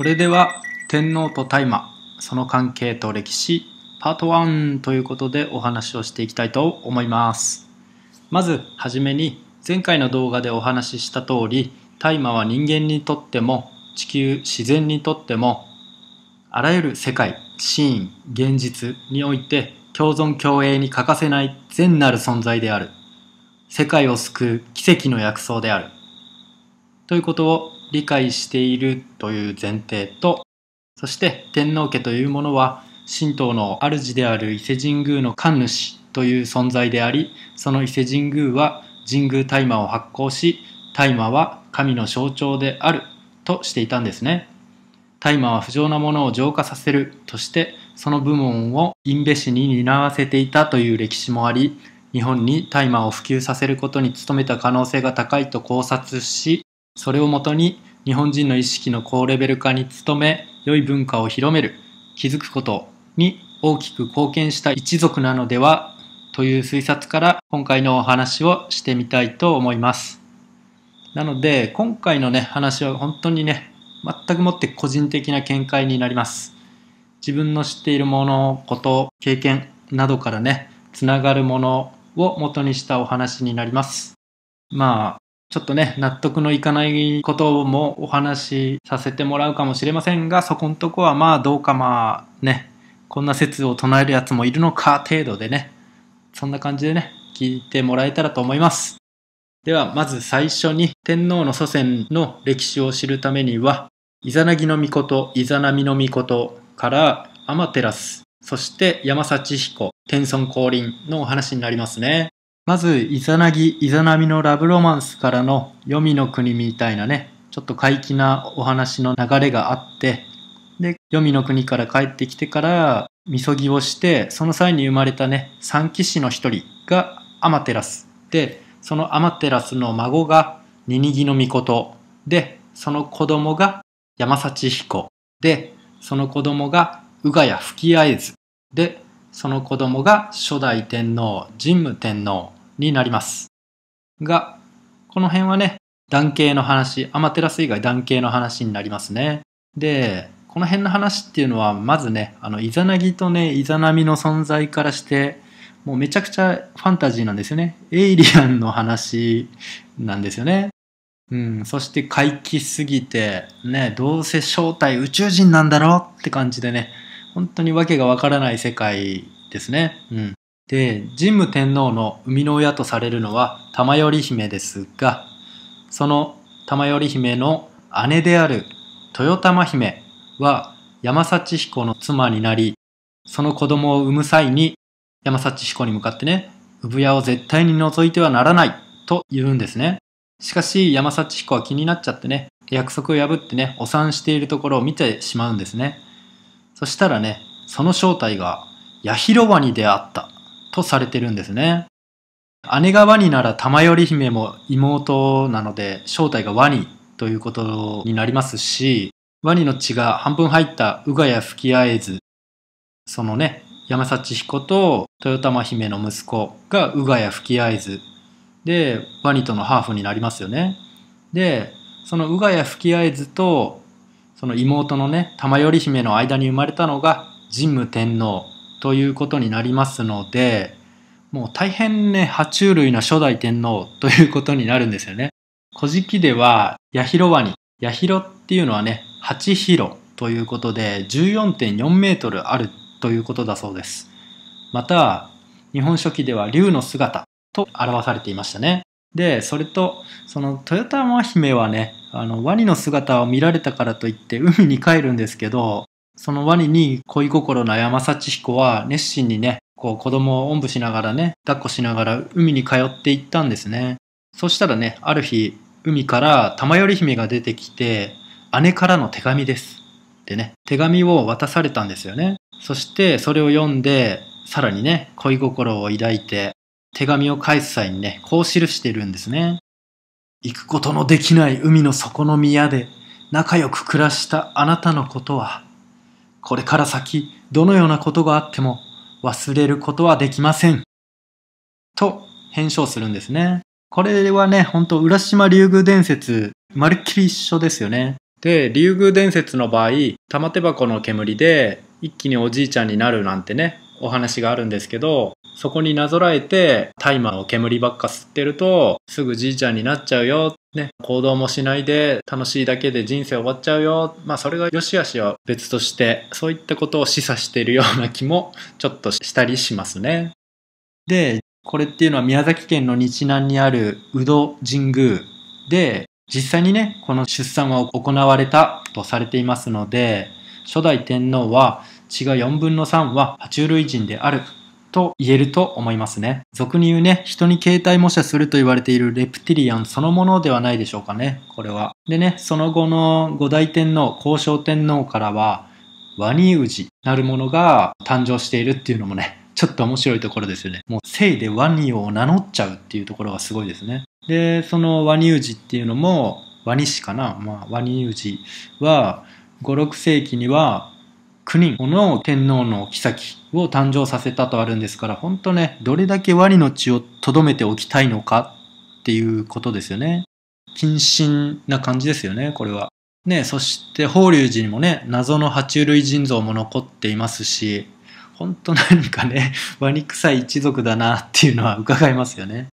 それでは天皇と大麻その関係と歴史パート1ということでお話をしていきたいと思います。まずはじめに前回の動画でお話しした通り大麻は人間にとっても地球自然にとってもあらゆる世界シーン現実において共存共栄に欠かせない善なる存在である。世界を救う奇跡の薬草である。ということを理解しているという前提とそして天皇家というものは神道の主である伊勢神宮の神主という存在でありその伊勢神宮は神宮大麻を発行し大麻は神の象徴であるとしていたんですね。大麻は不浄なものを浄化させるとしてその部門を印部氏に担わせていたという歴史もあり日本に大麻を普及させることに努めた可能性が高いと考察しそれをもとに日本人の意識の高レベル化に努め良い文化を広める気づくことに大きく貢献した一族なのではという推察から今回のお話をしてみたいと思います。なので今回のね話は本当にね全くもって個人的な見解になります。自分の知っているものこと経験などからねつながるものを元にしたお話になります。まあちょっとね、納得のいかないこともお話しさせてもらうかもしれませんが、そこんとこはまあどうかまあね、こんな説を唱えるやつもいるのか程度でね、そんな感じでね、聞いてもらえたらと思います。では、まず最初に天皇の祖先の歴史を知るためには、イザナギの御事、イザナミの御事からアマテラス、そして山幸彦、天孫降臨のお話になりますね。まず、イザナギ、イザナミのラブロマンスからの黄泉の国みたいなね、ちょっと怪奇なお話の流れがあって、で、黄泉の国から帰ってきてから、みそぎをして、その際に生まれたね、三騎士の一人がアマテラス。で、そのアマテラスの孫がニニギの御事。で、その子供が山幸彦。で、その子供が宇賀谷吹き合図。で、その子供が初代天皇、神武天皇。になります。が、この辺はね、男系の話、アマテラス以外男系の話になりますね。で、この辺の話っていうのは、まずね、あの、イザナギとね、イザナミの存在からして、もうめちゃくちゃファンタジーなんですよね。エイリアンの話なんですよね。うん、そして怪奇すぎて、ね、どうせ正体宇宙人なんだろうって感じでね、本当にわけがわからない世界ですね。うん。で、神武天皇の生みの親とされるのは玉頼姫ですが、その玉頼姫の姉である豊玉姫は山幸彦の妻になり、その子供を産む際に山幸彦に向かってね、産屋を絶対に除いてはならないと言うんですね。しかし山幸彦は気になっちゃってね、約束を破ってね、お産しているところを見てしまうんですね。そしたらね、その正体が八広ワニであったとされてるんですね。姉がワニなら玉頼姫も妹なので正体がワニということになりますし、ワニの血が半分入った宇賀谷吹き合図、そのね、山幸彦と豊玉姫の息子が宇賀谷吹き合図で、ワニとのハーフになりますよね。で、その宇賀谷吹き合図とその妹のね、玉頼姫の間に生まれたのが神武天皇ということになりますので、もう大変ね、爬虫類の初代天皇ということになるんですよね。古事記では、八広ワニ。八広っていうのはね、八広ということで、14.4メートルあるということだそうです。また、日本書紀では竜の姿と表されていましたね。で、それと、その豊玉姫はね、あの、ワニの姿を見られたからといって海に帰るんですけど、そのワニに恋心の山幸彦は熱心にね、こう子供をおんぶしながらね、抱っこしながら海に通っていったんですね。そしたらね、ある日、海から玉頼姫が出てきて、姉からの手紙です。ってね、手紙を渡されたんですよね。そしてそれを読んで、さらにね、恋心を抱いて、手紙を返す際にね、こう記しているんですね。行くことのできない海の底の宮で仲良く暮らしたあなたのことは、これから先どのようなことがあっても忘れることはできません。と返書するんですね。これはね、ほんと浦島竜宮伝説、まるっきり一緒ですよね。で、竜宮伝説の場合、玉手箱の煙で一気におじいちゃんになるなんてね、お話があるんですけど、そこになぞらえて、大麻を煙ばっか吸ってると、すぐじいちゃんになっちゃうよ。ね、行動もしないで楽しいだけで人生終わっちゃうよ。まあそれが良し悪しは別として、そういったことを示唆しているような気もちょっとしたりしますね。で、これっていうのは宮崎県の日南にある宇戸神宮で、実際にね、この出産は行われたとされていますので、初代天皇は血が4分の3は爬虫類人であると言えると思いますね。俗に言うね、人に形態模写すると言われているレプティリアンそのものではないでしょうかね、これは。でね、その後の五代天皇、高尚天皇からは、ワニウジなるものが誕生しているっていうのもね、ちょっと面白いところですよね。もう姓でワニを名乗っちゃうっていうところがすごいですね。で、そのワニウジっていうのも、ワニ氏かな、まあ、ワニウジは、5、6世紀には9人の天皇の妃を誕生させたとあるんですから、本当ね、どれだけワニの血を留めておきたいのかっていうことですよね。謹慎な感じですよね、これは。ね、そして法隆寺にもね、謎の爬虫類人像も残っていますし、本当何かね、ワニ臭い一族だなっていうのは伺えますよね。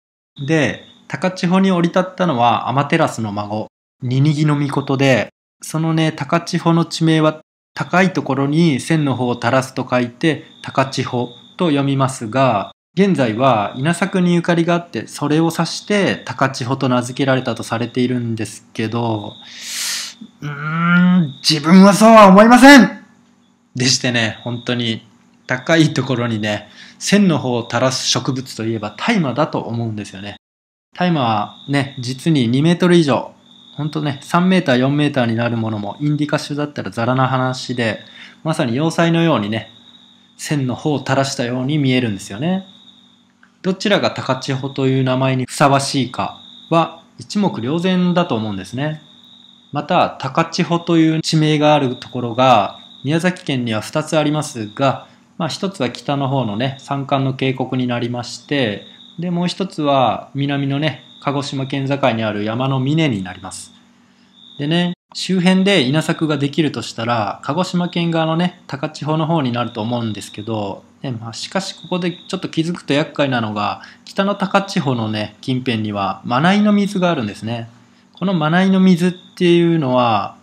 で、高千穂に降り立ったのは天照の孫、ニニギの御事で、そのね、高千穂の地名は高いところに線の方を垂らすと書いて高千穂と読みますが、現在は稲作にゆかりがあって、それを指して高千穂と名付けられたとされているんですけど、うーん、自分はそうは思いませんでしてね、本当に高いところにね、線の方を垂らす植物といえば大麻だと思うんですよね。大麻はね、実に2メートル以上、ほんとね、3メーター、4メーターになるものもインディカ種だったらザラな話で、まさに要塞のようにね、線の方を垂らしたように見えるんですよね。どちらが高千穂という名前にふさわしいかは一目瞭然だと思うんですね。また、高千穂という地名があるところが宮崎県には2つありますが、まあ、一つは北の方のね山間の渓谷になりましてでもう一つは南のね鹿児島県境にある山の峰になりますでね周辺で稲作ができるとしたら鹿児島県側のね高千穂の方になると思うんですけど、ねまあ、しかしここでちょっと気づくと厄介なのが北の高千穂のね近辺には真名井の水があるんですねこの真名井の水っていうのは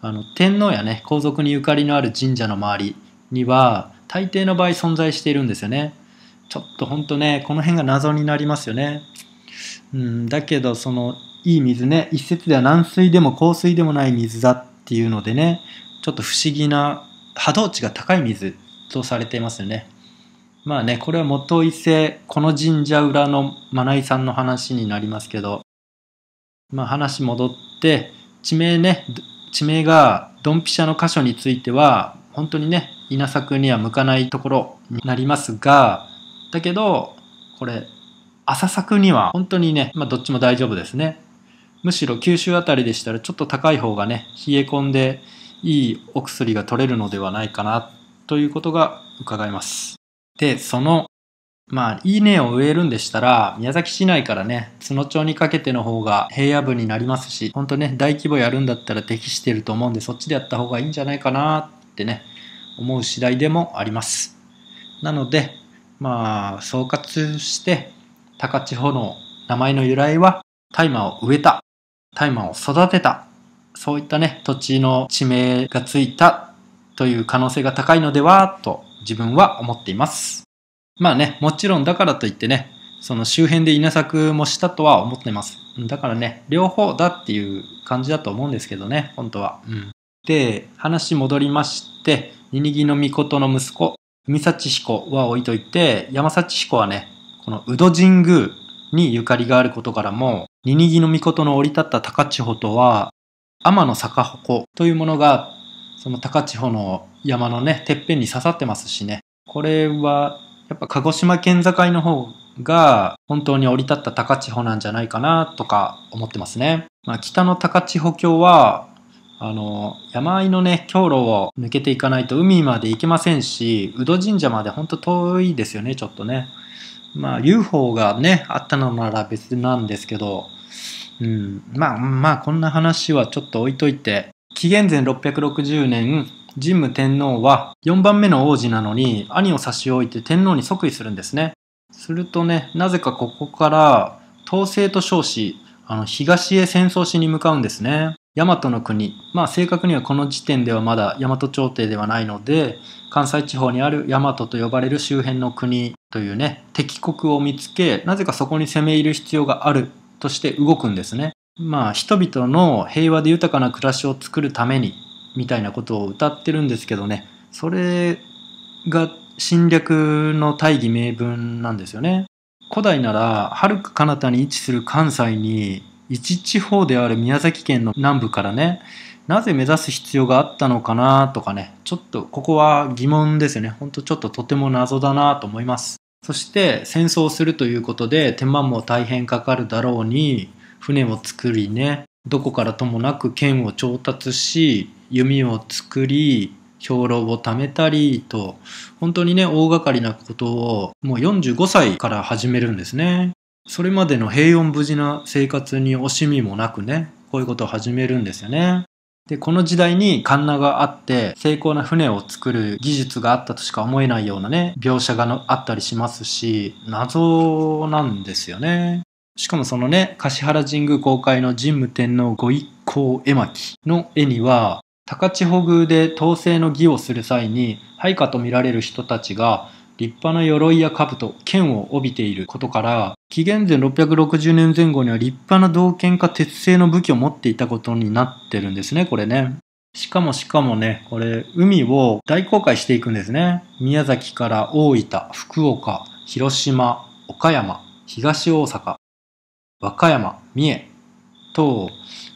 あの天皇やね皇族にゆかりのある神社の周りには大抵の場合存在しているんですよね。ちょっと本当ね、この辺が謎になりますよね。うん、だけど、その、いい水ね、一説では軟水でも硬水でもない水だっていうのでね、ちょっと不思議な波動値が高い水とされていますよね。まあね、これは元伊勢、この神社裏のマナイさんの話になりますけど、まあ話戻って、地名ね、地名がドンピシャの箇所については、本当にね、稲作には向かないところになりますが、だけど、これ、朝作には本当にね、まあどっちも大丈夫ですね。むしろ九州あたりでしたらちょっと高い方がね、冷え込んでいいお薬が取れるのではないかなということが伺えます。で、その、まあ、いいねを植えるんでしたら、宮崎市内からね、津野町にかけての方が平野部になりますし、本当ね、大規模やるんだったら適してると思うんで、そっちでやった方がいいんじゃないかなってね、思う次第でもあります。なので、まあ、総括して、高千穂の名前の由来は、大麻を植えた、大麻を育てた、そういったね、土地の地名がついたという可能性が高いのでは、と自分は思っています。まあね、もちろんだからといってね、その周辺で稲作もしたとは思ってます。だからね、両方だっていう感じだと思うんですけどね、本当は。うん。で、話戻りまして、ニニギの御事の息子、海幸彦は置いといて、山幸彦はね、この宇戸神宮にゆかりがあることからも、ニニギの御事の降り立った高千穂とは、天の坂鉾というものが、その高千穂の山のね、てっぺんに刺さってますしね。これは、やっぱ鹿児島県境の方が本当に降り立った高千穂なんじゃないかなとか思ってますね。まあ、北の高千穂峡はあの、山あいのね、橋路を抜けていかないと海まで行けませんし、宇戸神社までほんと遠いですよね、ちょっとね。まあ、UFO がね、あったのなら別なんですけど、うん、まあ、まあ、こんな話はちょっと置いといて、紀元前660年、神武天皇は4番目の王子なのに兄を差し置いて天皇に即位するんですね。するとね、なぜかここから統制と称し、あの東へ戦争しに向かうんですね。大和の国。まあ正確にはこの時点ではまだ大和朝廷ではないので、関西地方にある大和と呼ばれる周辺の国というね、敵国を見つけ、なぜかそこに攻め入る必要があるとして動くんですね。まあ人々の平和で豊かな暮らしを作るためにみたいなことを歌ってるんですけどねそれが侵略の大義名分なんですよね古代ならはるか彼方に位置する関西に一地方である宮崎県の南部からねなぜ目指す必要があったのかなとかねちょっとここは疑問ですよね。ほんとちょっととても謎だなと思います。そして戦争するということで手間も大変かかるだろうに船を作りねどこからともなく剣を調達し弓を作り兵糧を貯めたりと本当にね大掛かりなことをもう45歳から始めるんですね。それまでの平穏無事な生活に惜しみもなくねこういうことを始めるんですよね。でこの時代にカンナがあって精巧な船を作る技術があったとしか思えないようなね描写があったりしますし謎なんですよね。しかもそのね、橿原神宮公開の神武天皇ご一行絵巻の絵には、高千穂宮で統制の儀をする際に、配下と見られる人たちが、立派な鎧や兜、剣を帯びていることから、紀元前660年前後には立派な銅剣か鉄製の武器を持っていたことになってるんですね、これね。しかもしかもね、これ、海を大航海していくんですね。宮崎から大分、福岡、広島、岡山、東大阪、和歌山、三重と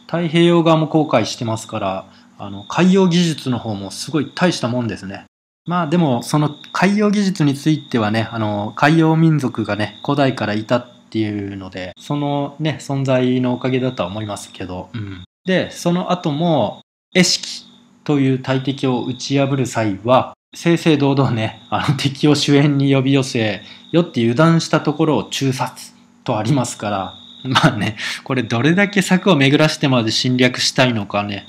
太平洋側も航海してますから、あの、海洋技術の方もすごい大したもんですね。まあでも、その海洋技術についてはね、あの、海洋民族がね、古代からいたっていうので、そのね、存在のおかげだとは思いますけど、うん。で、その後も、絵式という大敵を打ち破る際は、正々堂々ね、あの敵を主演に呼び寄せ、よって油断したところを中殺とありますから、まあね、これどれだけ策を巡らしてまで侵略したいのかね、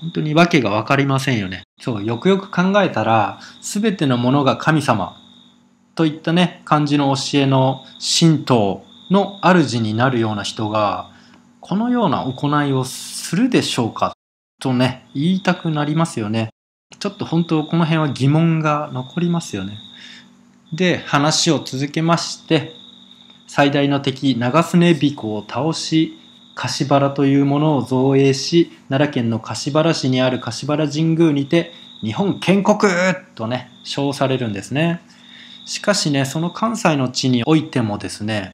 本当に訳がわかりませんよね。そう、よくよく考えたら、すべてのものが神様といったね、漢字の教えの神道の主になるような人が、このような行いをするでしょうかとね、言いたくなりますよね。ちょっと本当この辺は疑問が残りますよね。で、話を続けまして、最大の敵長須根彦を倒し柏原というものを造営し奈良県の柏原市にある柏原神宮にて日本建国とね称されるんですね。しかしねその関西の地においてもですね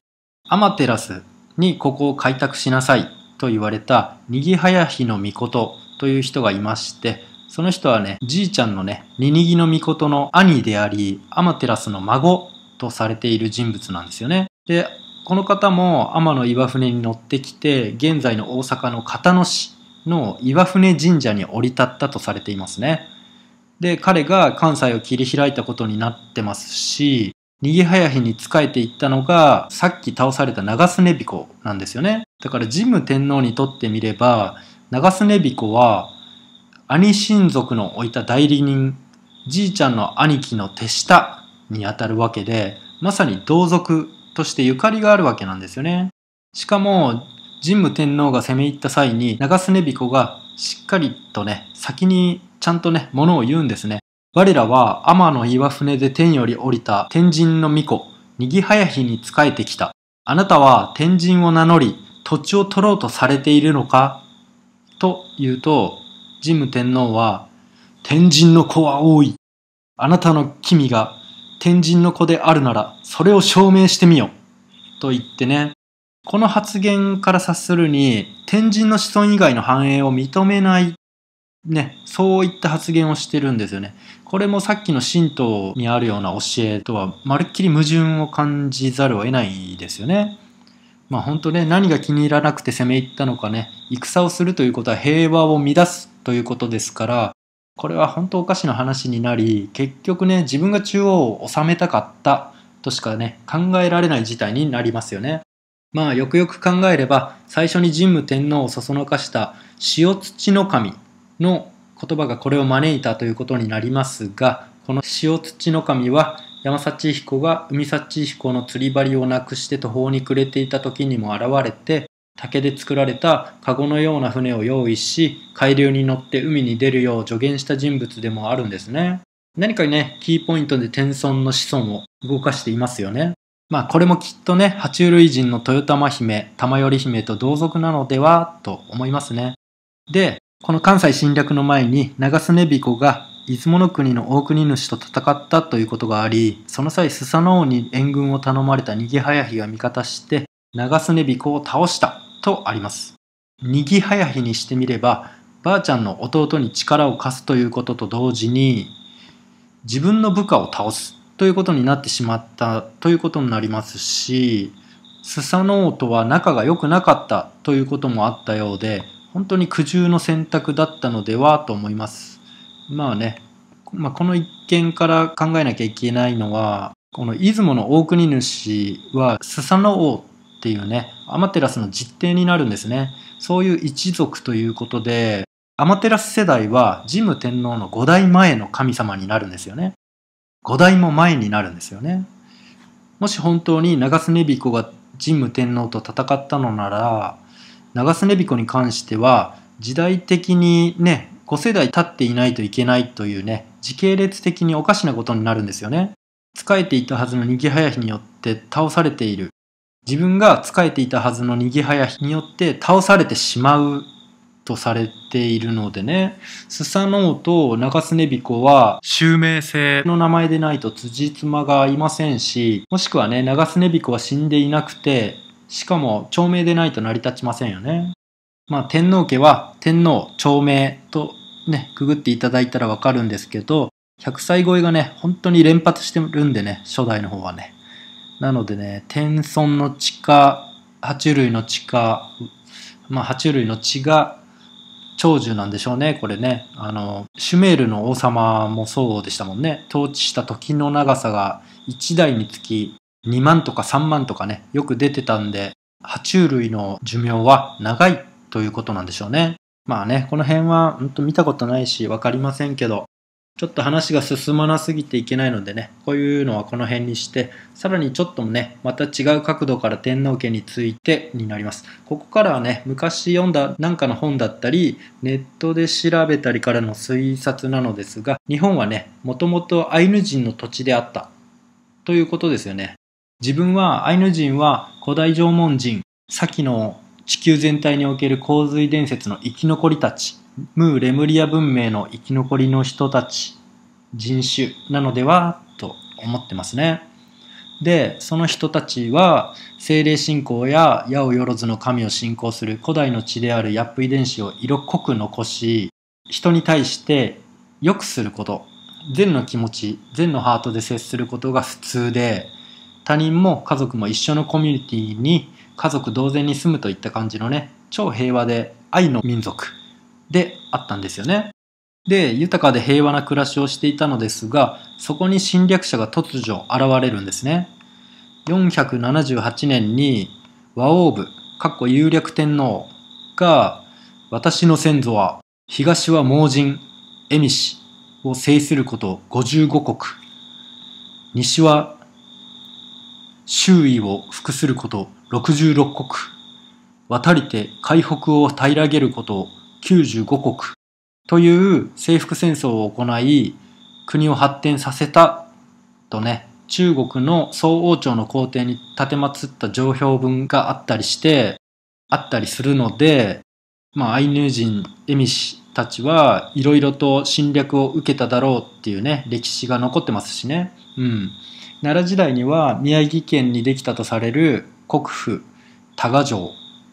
天照にここを開拓しなさいと言われたにぎはやひの御事という人がいましてその人はねじいちゃんのねににぎの御事の兄であり天照の孫とされている人物なんですよね。で、この方も天の岩船に乗ってきて、現在の大阪の片野市の岩船神社に降り立ったとされていますね。で、彼が関西を切り開いたことになってますし、逃げ早日に仕えていったのが、さっき倒された長須根彦なんですよね。だから神武天皇にとってみれば、長須根彦は、兄親族の置いた代理人、じいちゃんの兄貴の手下にあたるわけで、まさに同族としてゆかりがあるわけなんですよね。しかも、神武天皇が攻め入った際に、長須根彦がしっかりとね、先にちゃんとね、ものを言うんですね。我らは天の岩船で天より降りた天神の巫女、にぎはやひに仕えてきた。あなたは天神を名乗り、土地を取ろうとされているのか？と言うと、神武天皇は、天神の子は多い。あなたの君が天神の子であるなら、それを証明してみよう。と言ってね、この発言から察するに、天神の子孫以外の繁栄を認めない、ね、そういった発言をしてるんですよね。これもさっきの神道にあるような教えとは、まるっきり矛盾を感じざるを得ないですよね。まあ本当ね、何が気に入らなくて攻め入ったのかね、戦をするということは平和を乱すということですから、これは本当おかしな話になり結局ね自分が中央を治めたかったとしかね考えられない事態になりますよね。まあよくよく考えれば最初に神武天皇をそそのかした塩土の神の言葉がこれを招いたということになりますが、この塩土の神は山幸彦が海幸彦の釣り針をなくして途方に暮れていた時にも現れて、竹で作られた籠のような船を用意し、海流に乗って海に出るよう助言した人物でもあるんですね。何かね、キーポイントで天孫の子孫を動かしていますよね。まあこれもきっとね、爬虫類人の豊玉姫、玉頼姫と同族なのではと思いますね。で、この関西侵略の前に長須根彦が出雲の国の大国主と戦ったということがあり、その際スサノオに援軍を頼まれた逃げ早日が味方して、長須根彦を倒したとあります。逃げ早日にしてみれば、ばあちゃんの弟に力を貸すということと同時に、自分の部下を倒すということになってしまったということになりますし、スサノオとは仲が良くなかったということもあったようで、本当に苦渋の選択だったのではと思います。まあね、まあ、この一件から考えなきゃいけないのは、この出雲の大国主はスサノオっていうね、アマテラスの実弟になるんですね。そういう一族ということで、アマテラス世代は神武天皇の5代前の神様になるんですよね。5代も前になるんですよね。もし本当に長須根彦が神武天皇と戦ったのなら、長須根彦に関しては時代的にね、5世代経っていないといけないというね、時系列的におかしなことになるんですよね。仕えていたはずの逃げ早日によって倒されている。自分が仕えていたはずの逃げ早によって倒されてしまうとされているのでね、スサノオと長須根彦は襲名性の名前でないと辻褄が合いませんし、もしくはね、長須根彦は死んでいなくて、しかも長命でないと成り立ちませんよね。まあ天皇家は天皇長命とね、くぐっていただいたらわかるんですけど、100歳超えがね、本当に連発してるんでね、初代の方はね。なのでね、天孫の地下、爬虫類の地下、まあ爬虫類の血が長寿なんでしょうね、これね。あの、シュメールの王様もそうでしたもんね。統治した時の長さが1代につき2万とか3万とかね、よく出てたんで、爬虫類の寿命は長いということなんでしょうね。まあね、この辺は本当見たことないし分かりませんけど、ちょっと話が進まなすぎていけないのでね、こういうのはこの辺にして、さらにちょっとね、また違う角度から天皇家についてになります。ここからはね、昔読んだなんかの本だったり、ネットで調べたりからの推察なのですが、日本はね、もともとアイヌ人の土地であったということですよね。自分はアイヌ人は古代縄文人、先の地球全体における洪水伝説の生き残りたちムー・レムリア文明の生き残りの人たち、人種なのではと思ってますね。で、その人たちは精霊信仰や矢をよずの神を信仰する古代の血であるヤップ遺伝子を色濃く残し、人に対して良くすること、善の気持ち、善のハートで接することが普通で、他人も家族も一緒のコミュニティに家族同然に住むといった感じのね、超平和で愛の民族であったんですよね。で、豊かで平和な暮らしをしていたのですが、そこに侵略者が突如現れるんですね。478年に和王部、かっこ有略天皇が、私の先祖は東は盲人、恵美氏を制すること55国、西は周囲を服すること66国、渡りて海北を平らげること95国という征服戦争を行い国を発展させたとね中国の宋王朝の皇帝に立てまつった上表文があったりしてあったりするのでまあアイヌ人エミシたちはいろいろと侵略を受けただろうっていうね歴史が残ってますしね。うん。奈良時代には宮城県にできたとされる国府多賀城。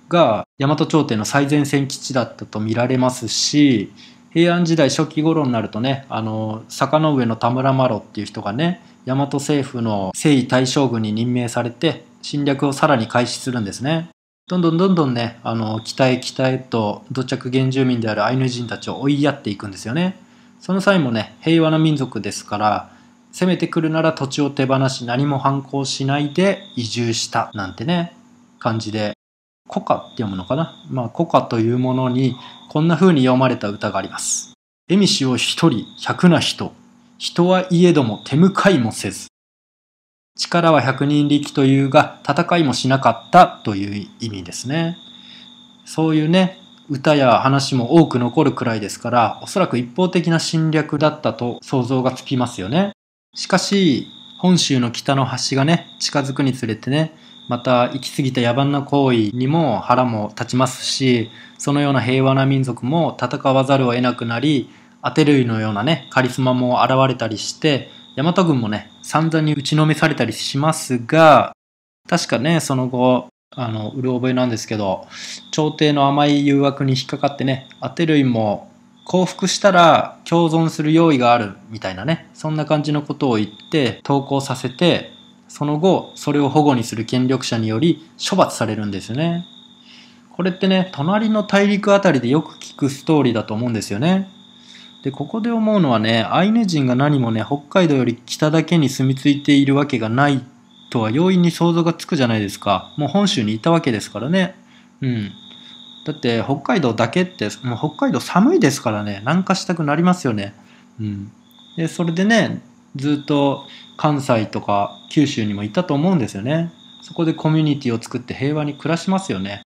が大和朝廷の最前線基地だったと見られますし平安時代初期頃になるとねあの坂の上の田村麻呂っていう人がね大和政府の征夷大将軍に任命されて侵略をさらに開始するんですね。どんどんどんどんねあの北へ北へと土着原住民であるアイヌ人たちを追いやっていくんですよね。その際もね平和な民族ですから攻めてくるなら土地を手放し何も反抗しないで移住したなんてね感じで古歌って読むのかな？まあ古歌というものにこんな風に読まれた歌があります。えみしを一人百な人、人はいえども手向かいもせず。力は百人力というが戦いもしなかったという意味ですね。そういうね、歌や話も多く残るくらいですから、おそらく一方的な侵略だったと想像がつきますよね。しかし、本州の北の端がね、近づくにつれてね、また行き過ぎた野蛮な行為にも腹も立ちますし、そのような平和な民族も戦わざるを得なくなり、アテルイのようなね、カリスマも現れたりして、大和軍もね、散々に打ちのめされたりしますが、確かね、その後、あの、うる覚えなんですけど、朝廷の甘い誘惑に引っかかってね、アテルイも降伏したら共存する用意があるみたいなね、そんな感じのことを言って投降させて、その後、それを保護にする権力者により処罰されるんですね。これってね、隣の大陸あたりでよく聞くストーリーだと思うんですよね。で、ここで思うのはね、アイヌ人が何もね、北海道より北だけに住み着いているわけがないとは容易に想像がつくじゃないですか。もう本州にいたわけですからね。うん。だって北海道だけってもう北海道寒いですからね南下したくなりますよね。うん、でそれでねずっと関西とか九州にもいたと思うんですよね。そこでコミュニティを作って平和に暮らしますよね。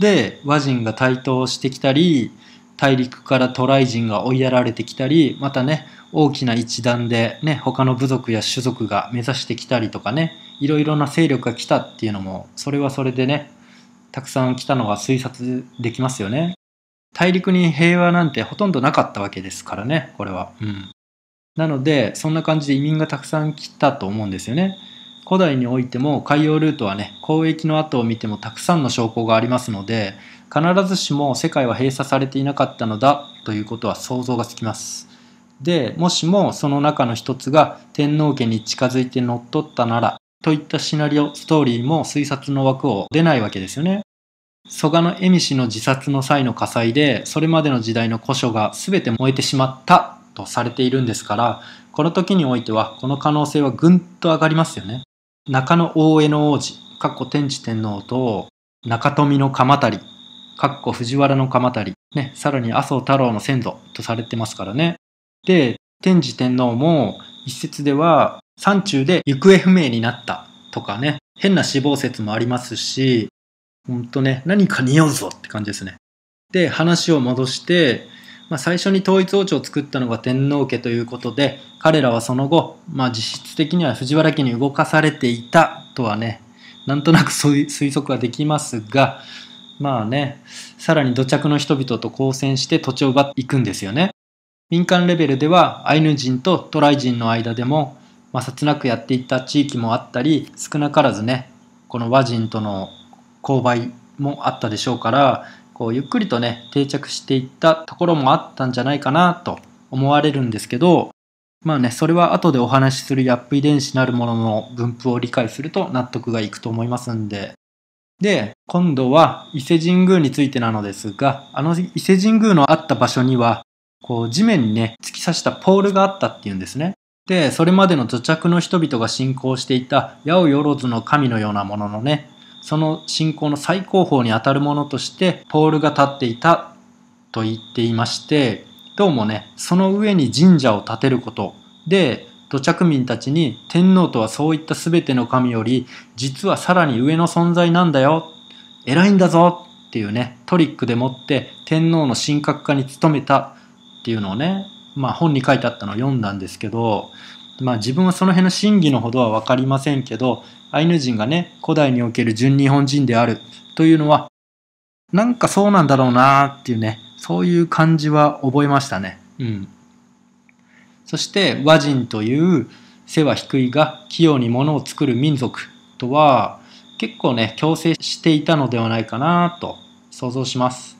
で和人が台頭してきたり大陸から渡来人が追いやられてきたりまたね大きな一団でね他の部族や種族が目指してきたりとかねいろいろな勢力が来たっていうのもそれはそれでねたくさん来たのが推察できますよね。大陸に平和なんてほとんどなかったわけですからね、これは。うん。なので、そんな感じで移民がたくさん来たと思うんですよね。古代においても海洋ルートはね、交易の後を見てもたくさんの証拠がありますので、必ずしも世界は閉鎖されていなかったのだということは想像がつきます。で、もしもその中の一つが天皇家に近づいて乗っ取ったなら、といったシナリオ、ストーリーも推察の枠を出ないわけですよね。蘇我の恵美氏の自殺の際の火災で、それまでの時代の古書が全て燃えてしまったとされているんですから、この時においては、この可能性はぐんと上がりますよね。中野大江の王子、かっこ天智天皇と、中富の鎌足り、かっこ藤原の鎌足り、ね、さらに麻生太郎の先祖とされてますからね。で、天智天皇も一説では山中で行方不明になったとかね、変な死亡説もありますし、ほんとね、何か匂うぞって感じですね。で、話を戻して、まあ、最初に統一王朝を作ったのが天皇家ということで、彼らはその後、まあ、実質的には藤原家に動かされていたとはね、なんとなく推測はできますが、まあね、さらに土着の人々と交戦して土地を奪っていくんですよね。民間レベルではアイヌ人とトライ人の間でも摩擦なくやっていた地域もあったり少なからずねこの和人との購買もあったでしょうからこうゆっくりとね定着していったところもあったんじゃないかなと思われるんですけどまあねそれは後でお話しするヤップ遺伝子なるものの分布を理解すると納得がいくと思いますんで。で今度は伊勢神宮についてなのですがあの伊勢神宮のあった場所にはこう地面にね突き刺したポールがあったっていうんですね。で、それまでの土着の人々が信仰していた八百万の神のようなもののね、その信仰の最高峰にあたるものとしてポールが立っていたと言っていまして、どうもね、その上に神社を建てることで、土着民たちに天皇とはそういった全ての神より実はさらに上の存在なんだよ偉いんだぞっていうねトリックでもって天皇の神格化に努めたっていうのをねまあ、本に書いてあったのを読んだんですけど、まあ、自分はその辺の真偽のほどは分かりませんけどアイヌ人がね古代における純日本人であるというのはなんかそうなんだろうなっていうねそういう感じは覚えましたね。うん、そして和人という背は低いが器用に物を作る民族とは結構ね共生していたのではないかなと想像します。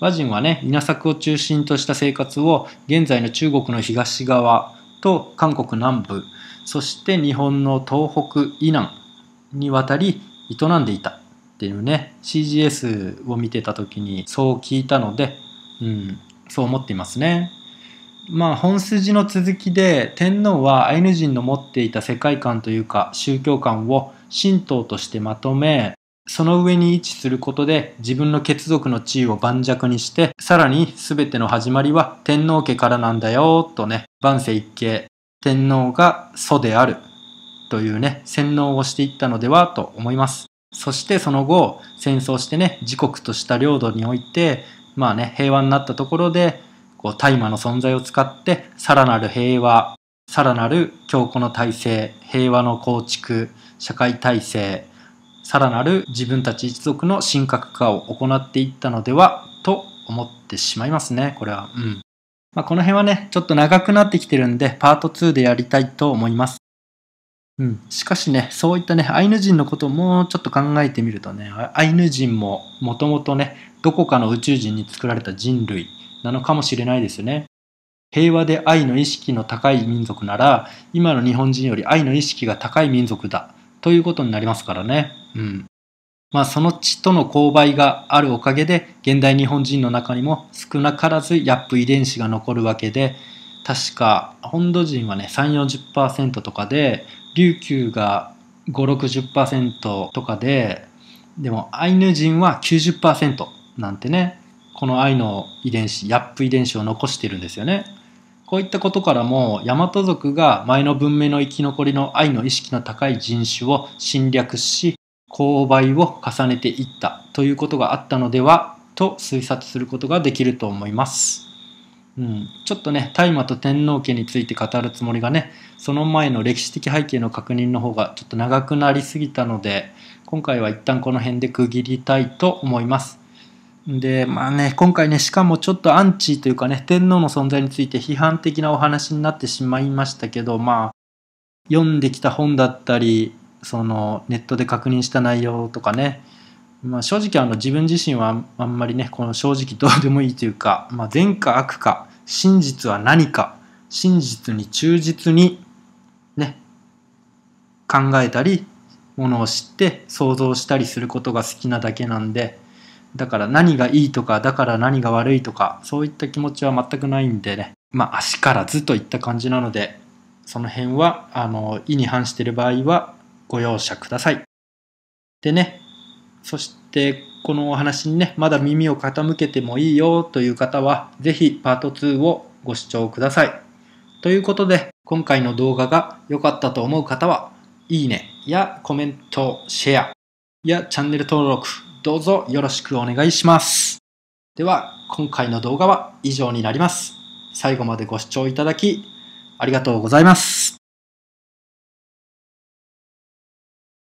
和人はね稲作を中心とした生活を現在の中国の東側と韓国南部そして日本の東北以南にわたり営んでいたっていうね CGS を見てた時にそう聞いたので、うん、そう思っていますね。まあ本筋の続きで天皇はアイヌ人の持っていた世界観というか宗教観を神道としてまとめその上に位置することで自分の血族の地位を盤石にして、さらに全ての始まりは天皇家からなんだよ、とね、万世一系、天皇が祖である、というね、洗脳をしていったのではと思います。そしてその後、戦争してね、自国とした領土において、まあね、平和になったところで、こう、大麻の存在を使って、さらなる平和、さらなる強固の体制、平和の構築、社会体制、さらなる自分たち一族の神格化を行っていったのではと思ってしまいますね、これは。うん。まあ、この辺はね、ちょっと長くなってきてるんで、パート2でやりたいと思います。うん。しかしね、そういったね、アイヌ人のことをもうちょっと考えてみるとね、アイヌ人ももともとね、どこかの宇宙人に作られた人類なのかもしれないですよね。平和で愛の意識の高い民族なら、今の日本人より愛の意識が高い民族だということになりますからね。うん。まあその血との勾配があるおかげで現代日本人の中にも少なからずヤップ遺伝子が残るわけで確か本土人はね3 4 0とかで琉球が560%とかででもアイヌ人は90%なんてねこのアイの遺伝子ヤップ遺伝子を残してるんですよね。こういったことからも大和族が前の文明の生き残りの愛の意識の高い人種を侵略し勾配を重ねていったということがあったのではと推察することができると思います。うん、ちょっとね大麻と天皇家について語るつもりがねその前の歴史的背景の確認の方がちょっと長くなりすぎたので今回は一旦この辺で区切りたいと思います。で、まあね、今回ね、しかもちょっとアンチというかね、天皇の存在について批判的なお話になってしまいましたけど、まあ、読んできた本だったり、そのネットで確認した内容とかね、まあ、正直あの自分自身はあんまりね、この正直どうでもいいというか、まあ、善か悪か、真実は何か、真実に忠実にね、考えたり、ものを知って想像したりすることが好きなだけなんで、だから何がいいとか、だから何が悪いとか、そういった気持ちは全くないんでね、まあ足からずといった感じなので、その辺は、あの、意に反している場合はご容赦ください。でね、そしてこのお話にね、まだ耳を傾けてもいいよという方は、ぜひパート2をご視聴ください。ということで、今回の動画が良かったと思う方は、いいねやコメント、シェアやチャンネル登録、どうぞよろしくお願いします。では、今回の動画は以上になります。最後までご視聴いただき、ありがとうございます。